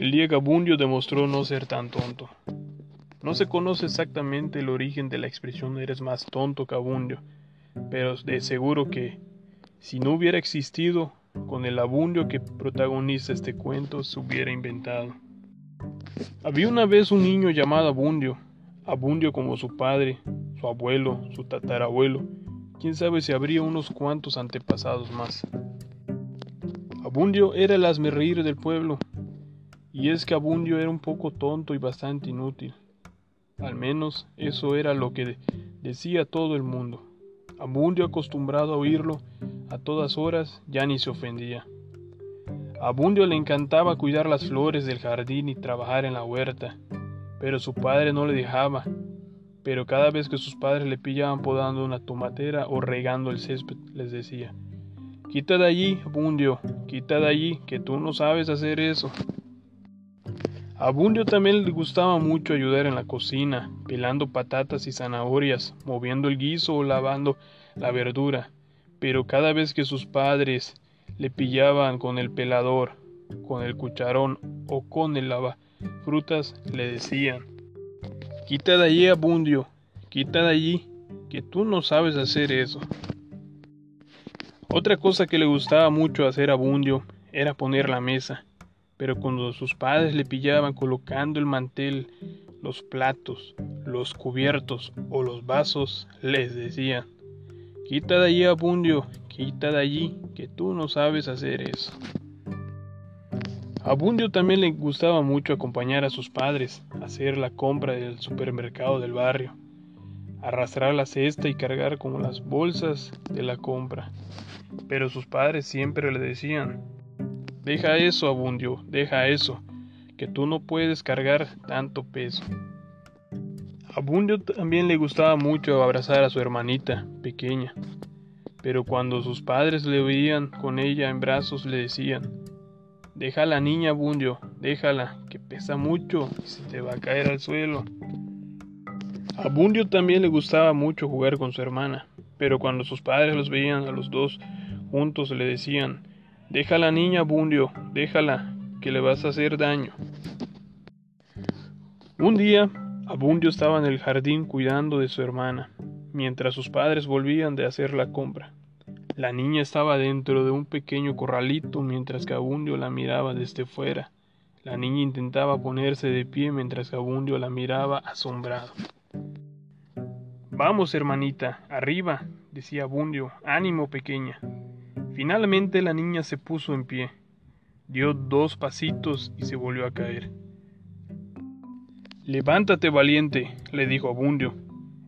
el día que Abundio demostró no ser tan tonto. No se conoce exactamente el origen de la expresión eres más tonto que Abundio, pero de seguro que, si no hubiera existido, con el Abundio que protagoniza este cuento se hubiera inventado. Había una vez un niño llamado Abundio, Abundio como su padre, su abuelo, su tatarabuelo, quién sabe si habría unos cuantos antepasados más. Abundio era el asmerreír del pueblo, y es que Abundio era un poco tonto y bastante inútil. Al menos eso era lo que decía todo el mundo. Abundio, acostumbrado a oírlo a todas horas, ya ni se ofendía. A Abundio le encantaba cuidar las flores del jardín y trabajar en la huerta, pero su padre no le dejaba. Pero cada vez que sus padres le pillaban podando una tomatera o regando el césped, les decía, Quita de allí, Abundio, quita de allí, que tú no sabes hacer eso. A Bundio también le gustaba mucho ayudar en la cocina, pelando patatas y zanahorias, moviendo el guiso o lavando la verdura, pero cada vez que sus padres le pillaban con el pelador, con el cucharón o con el lavafrutas, le decían, quita de allí, Abundio, quita de allí, que tú no sabes hacer eso. Otra cosa que le gustaba mucho hacer a Bundio era poner la mesa pero cuando sus padres le pillaban colocando el mantel, los platos, los cubiertos o los vasos, les decían, quita de allí, Abundio, quita de allí, que tú no sabes hacer eso. A Abundio también le gustaba mucho acompañar a sus padres a hacer la compra del supermercado del barrio, arrastrar la cesta y cargar con las bolsas de la compra. Pero sus padres siempre le decían, Deja eso, Abundio, deja eso, que tú no puedes cargar tanto peso. Abundio también le gustaba mucho abrazar a su hermanita pequeña, pero cuando sus padres le veían con ella en brazos le decían, Deja la niña, Abundio, déjala, que pesa mucho y se te va a caer al suelo. A Abundio también le gustaba mucho jugar con su hermana, pero cuando sus padres los veían a los dos juntos le decían, Deja la niña, Bundio, déjala, que le vas a hacer daño. Un día, Abundio estaba en el jardín cuidando de su hermana, mientras sus padres volvían de hacer la compra. La niña estaba dentro de un pequeño corralito mientras que Abundio la miraba desde fuera. La niña intentaba ponerse de pie mientras que Abundio la miraba asombrado. Vamos, hermanita, arriba, decía Abundio, ánimo pequeña. Finalmente la niña se puso en pie, dio dos pasitos y se volvió a caer. Levántate, valiente, le dijo Abundio.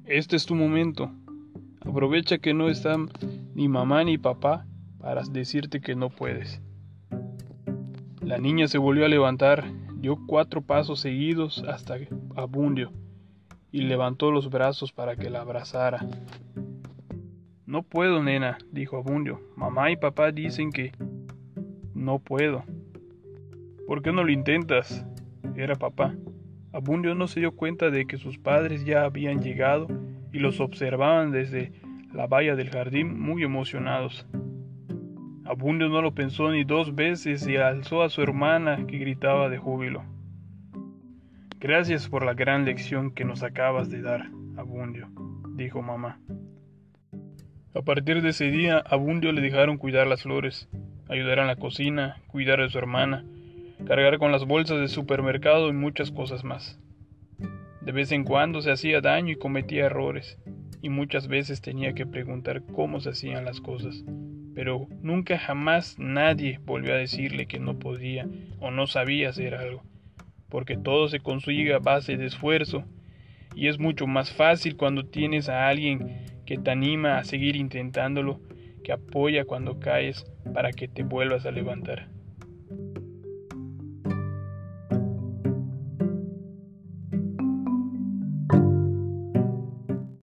Este es tu momento. Aprovecha que no están ni mamá ni papá para decirte que no puedes. La niña se volvió a levantar, dio cuatro pasos seguidos hasta Abundio y levantó los brazos para que la abrazara. No puedo, nena, dijo Abundio. Mamá y papá dicen que... No puedo. ¿Por qué no lo intentas? Era papá. Abundio no se dio cuenta de que sus padres ya habían llegado y los observaban desde la valla del jardín muy emocionados. Abundio no lo pensó ni dos veces y alzó a su hermana que gritaba de júbilo. Gracias por la gran lección que nos acabas de dar, Abundio, dijo mamá. A partir de ese día, a Bundio le dejaron cuidar las flores, ayudar en la cocina, cuidar de su hermana, cargar con las bolsas de supermercado y muchas cosas más. De vez en cuando se hacía daño y cometía errores, y muchas veces tenía que preguntar cómo se hacían las cosas, pero nunca jamás nadie volvió a decirle que no podía o no sabía hacer algo, porque todo se consigue a base de esfuerzo, y es mucho más fácil cuando tienes a alguien que te anima a seguir intentándolo, que apoya cuando caes para que te vuelvas a levantar.